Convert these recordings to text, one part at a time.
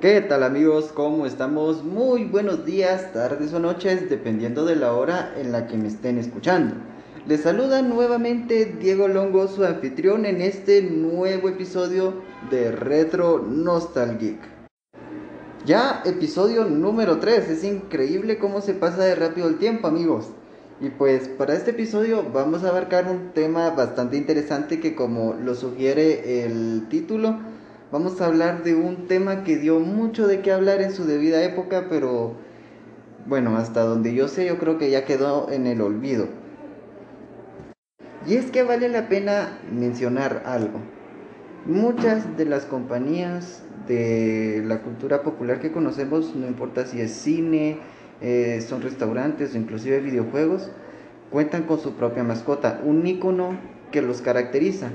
¿Qué tal amigos? ¿Cómo estamos? Muy buenos días, tardes o noches, dependiendo de la hora en la que me estén escuchando. Les saluda nuevamente Diego Longo, su anfitrión en este nuevo episodio de Retro Nostalgic. Ya episodio número 3, es increíble cómo se pasa de rápido el tiempo amigos. Y pues para este episodio vamos a abarcar un tema bastante interesante que como lo sugiere el título, vamos a hablar de un tema que dio mucho de qué hablar en su debida época, pero bueno, hasta donde yo sé yo creo que ya quedó en el olvido. Y es que vale la pena mencionar algo. Muchas de las compañías de la cultura popular que conocemos, no importa si es cine, eh, son restaurantes o inclusive videojuegos, cuentan con su propia mascota, un icono que los caracteriza.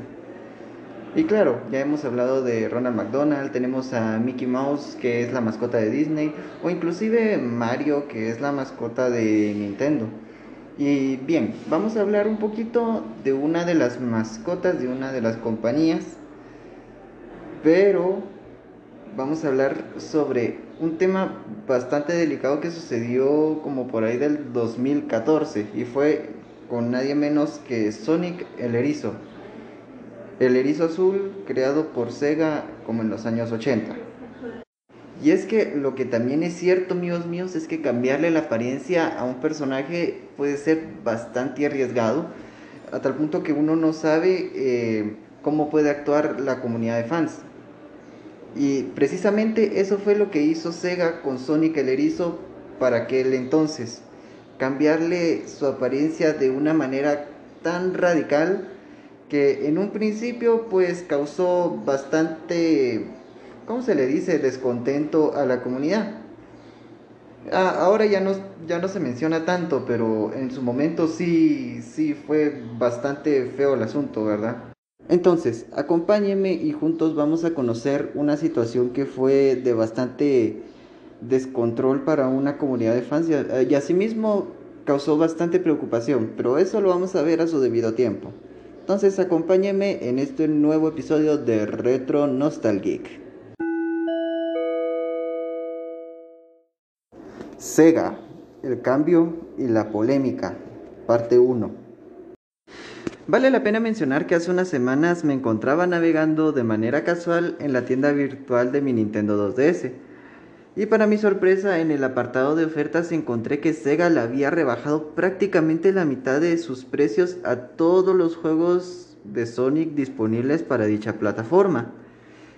Y claro, ya hemos hablado de Ronald McDonald, tenemos a Mickey Mouse, que es la mascota de Disney, o inclusive Mario, que es la mascota de Nintendo. Y bien, vamos a hablar un poquito de una de las mascotas de una de las compañías, pero vamos a hablar sobre un tema bastante delicado que sucedió como por ahí del 2014 y fue con nadie menos que Sonic el Erizo. El erizo azul creado por Sega como en los años 80. Y es que lo que también es cierto, amigos míos, es que cambiarle la apariencia a un personaje puede ser bastante arriesgado, a tal punto que uno no sabe eh, cómo puede actuar la comunidad de fans. Y precisamente eso fue lo que hizo Sega con Sonic el Erizo para aquel entonces. Cambiarle su apariencia de una manera tan radical que en un principio pues causó bastante, ¿cómo se le dice?, descontento a la comunidad. Ah, ahora ya no, ya no se menciona tanto, pero en su momento sí, sí fue bastante feo el asunto, ¿verdad? Entonces, acompáñenme y juntos vamos a conocer una situación que fue de bastante descontrol para una comunidad de fans y asimismo causó bastante preocupación, pero eso lo vamos a ver a su debido tiempo. Entonces acompáñenme en este nuevo episodio de Retro Nostalgic. Sega, el cambio y la polémica, parte 1. Vale la pena mencionar que hace unas semanas me encontraba navegando de manera casual en la tienda virtual de mi Nintendo 2DS. Y para mi sorpresa, en el apartado de ofertas encontré que Sega le había rebajado prácticamente la mitad de sus precios a todos los juegos de Sonic disponibles para dicha plataforma.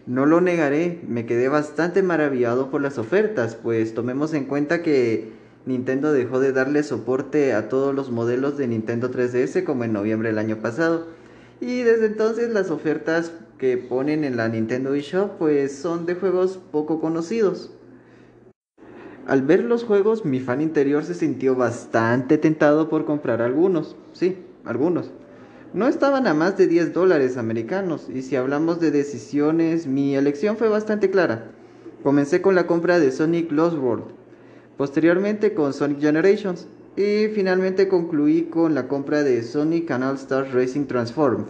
No lo negaré, me quedé bastante maravillado por las ofertas, pues tomemos en cuenta que Nintendo dejó de darle soporte a todos los modelos de Nintendo 3DS como en noviembre del año pasado. Y desde entonces las ofertas que ponen en la Nintendo eShop pues son de juegos poco conocidos. Al ver los juegos mi fan interior se sintió bastante tentado por comprar algunos, sí, algunos. No estaban a más de 10 dólares americanos y si hablamos de decisiones mi elección fue bastante clara. Comencé con la compra de Sonic Lost World, posteriormente con Sonic Generations y finalmente concluí con la compra de Sonic Canal Star Racing Transformed.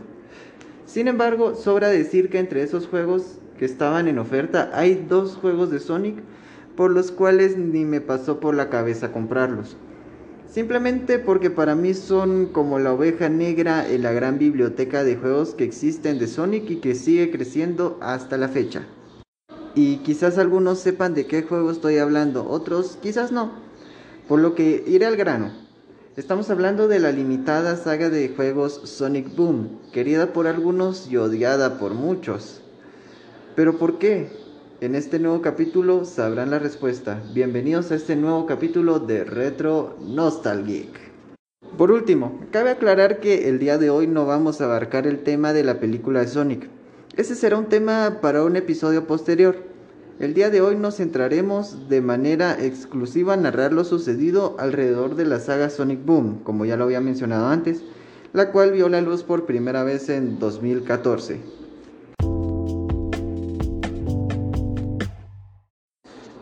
Sin embargo, sobra decir que entre esos juegos que estaban en oferta hay dos juegos de Sonic por los cuales ni me pasó por la cabeza comprarlos. Simplemente porque para mí son como la oveja negra en la gran biblioteca de juegos que existen de Sonic y que sigue creciendo hasta la fecha. Y quizás algunos sepan de qué juego estoy hablando, otros quizás no. Por lo que iré al grano. Estamos hablando de la limitada saga de juegos Sonic Boom, querida por algunos y odiada por muchos. Pero ¿por qué? En este nuevo capítulo sabrán la respuesta. Bienvenidos a este nuevo capítulo de Retro Nostalgic. Por último, cabe aclarar que el día de hoy no vamos a abarcar el tema de la película de Sonic. Ese será un tema para un episodio posterior. El día de hoy nos centraremos de manera exclusiva a narrar lo sucedido alrededor de la saga Sonic Boom, como ya lo había mencionado antes, la cual vio la luz por primera vez en 2014.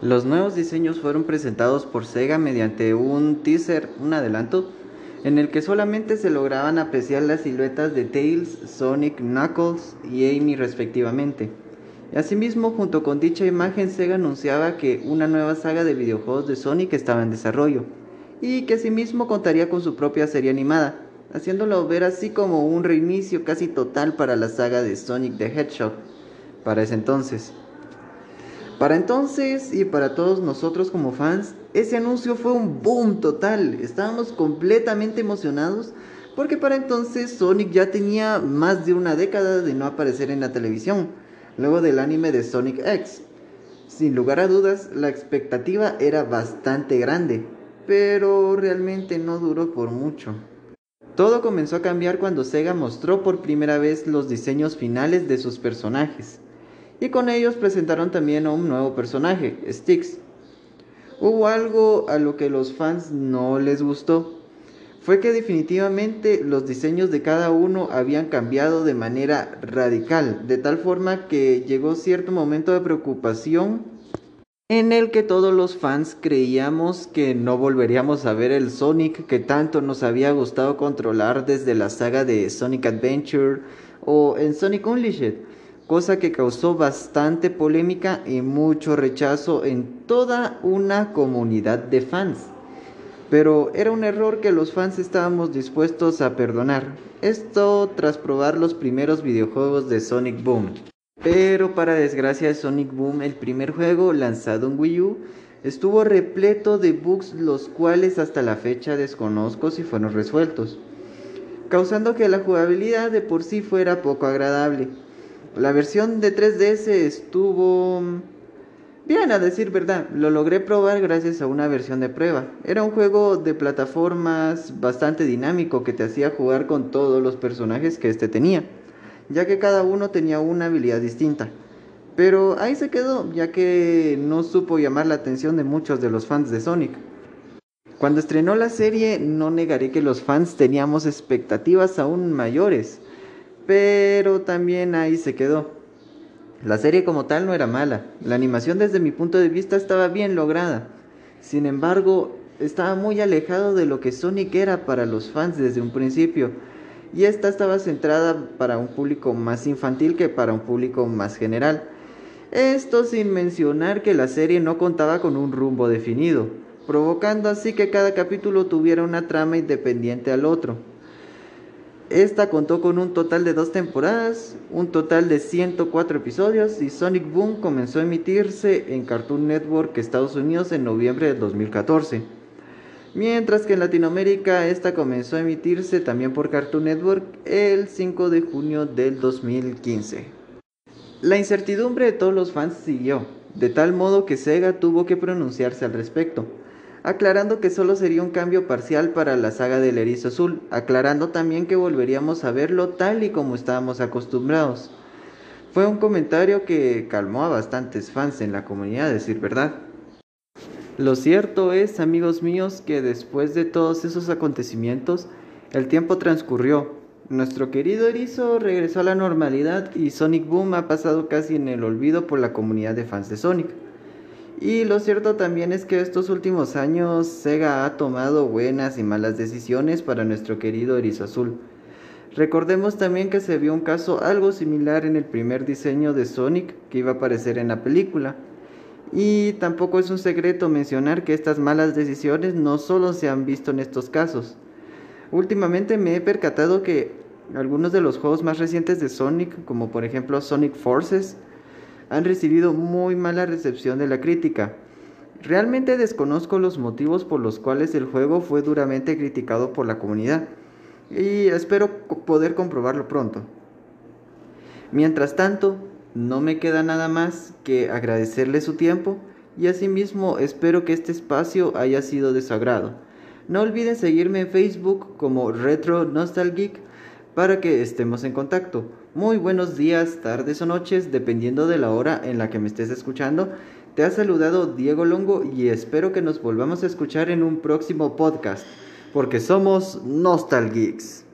Los nuevos diseños fueron presentados por Sega mediante un teaser, un adelanto, en el que solamente se lograban apreciar las siluetas de Tails, Sonic, Knuckles y Amy respectivamente. Asimismo, junto con dicha imagen, Sega anunciaba que una nueva saga de videojuegos de Sonic estaba en desarrollo y que asimismo contaría con su propia serie animada, haciéndolo ver así como un reinicio casi total para la saga de Sonic the Hedgehog para ese entonces. Para entonces y para todos nosotros como fans, ese anuncio fue un boom total. Estábamos completamente emocionados porque para entonces Sonic ya tenía más de una década de no aparecer en la televisión, luego del anime de Sonic X. Sin lugar a dudas, la expectativa era bastante grande, pero realmente no duró por mucho. Todo comenzó a cambiar cuando Sega mostró por primera vez los diseños finales de sus personajes y con ellos presentaron también a un nuevo personaje, Styx. Hubo algo a lo que los fans no les gustó. Fue que definitivamente los diseños de cada uno habían cambiado de manera radical, de tal forma que llegó cierto momento de preocupación en el que todos los fans creíamos que no volveríamos a ver el Sonic que tanto nos había gustado controlar desde la saga de Sonic Adventure o en Sonic Unleashed cosa que causó bastante polémica y mucho rechazo en toda una comunidad de fans. Pero era un error que los fans estábamos dispuestos a perdonar. Esto tras probar los primeros videojuegos de Sonic Boom. Pero para desgracia de Sonic Boom, el primer juego lanzado en Wii U estuvo repleto de bugs los cuales hasta la fecha desconozco si fueron resueltos, causando que la jugabilidad de por sí fuera poco agradable. La versión de 3DS estuvo bien, a decir verdad. Lo logré probar gracias a una versión de prueba. Era un juego de plataformas bastante dinámico que te hacía jugar con todos los personajes que este tenía, ya que cada uno tenía una habilidad distinta. Pero ahí se quedó, ya que no supo llamar la atención de muchos de los fans de Sonic. Cuando estrenó la serie, no negaré que los fans teníamos expectativas aún mayores pero también ahí se quedó. La serie como tal no era mala, la animación desde mi punto de vista estaba bien lograda. Sin embargo, estaba muy alejado de lo que Sonic era para los fans desde un principio, y esta estaba centrada para un público más infantil que para un público más general. Esto sin mencionar que la serie no contaba con un rumbo definido, provocando así que cada capítulo tuviera una trama independiente al otro. Esta contó con un total de dos temporadas, un total de 104 episodios y Sonic Boom comenzó a emitirse en Cartoon Network Estados Unidos en noviembre del 2014. Mientras que en Latinoamérica esta comenzó a emitirse también por Cartoon Network el 5 de junio del 2015. La incertidumbre de todos los fans siguió, de tal modo que Sega tuvo que pronunciarse al respecto aclarando que solo sería un cambio parcial para la saga del erizo azul, aclarando también que volveríamos a verlo tal y como estábamos acostumbrados. Fue un comentario que calmó a bastantes fans en la comunidad, decir verdad. Lo cierto es, amigos míos, que después de todos esos acontecimientos, el tiempo transcurrió. Nuestro querido erizo regresó a la normalidad y Sonic Boom ha pasado casi en el olvido por la comunidad de fans de Sonic. Y lo cierto también es que estos últimos años Sega ha tomado buenas y malas decisiones para nuestro querido erizo azul. Recordemos también que se vio un caso algo similar en el primer diseño de Sonic que iba a aparecer en la película. Y tampoco es un secreto mencionar que estas malas decisiones no solo se han visto en estos casos. Últimamente me he percatado que algunos de los juegos más recientes de Sonic, como por ejemplo Sonic Forces, han recibido muy mala recepción de la crítica. Realmente desconozco los motivos por los cuales el juego fue duramente criticado por la comunidad y espero poder comprobarlo pronto. Mientras tanto, no me queda nada más que agradecerle su tiempo y asimismo espero que este espacio haya sido de su agrado. No olviden seguirme en Facebook como Retro Nostalgic para que estemos en contacto. Muy buenos días, tardes o noches, dependiendo de la hora en la que me estés escuchando. Te ha saludado Diego Longo y espero que nos volvamos a escuchar en un próximo podcast, porque somos Nostalgeeks.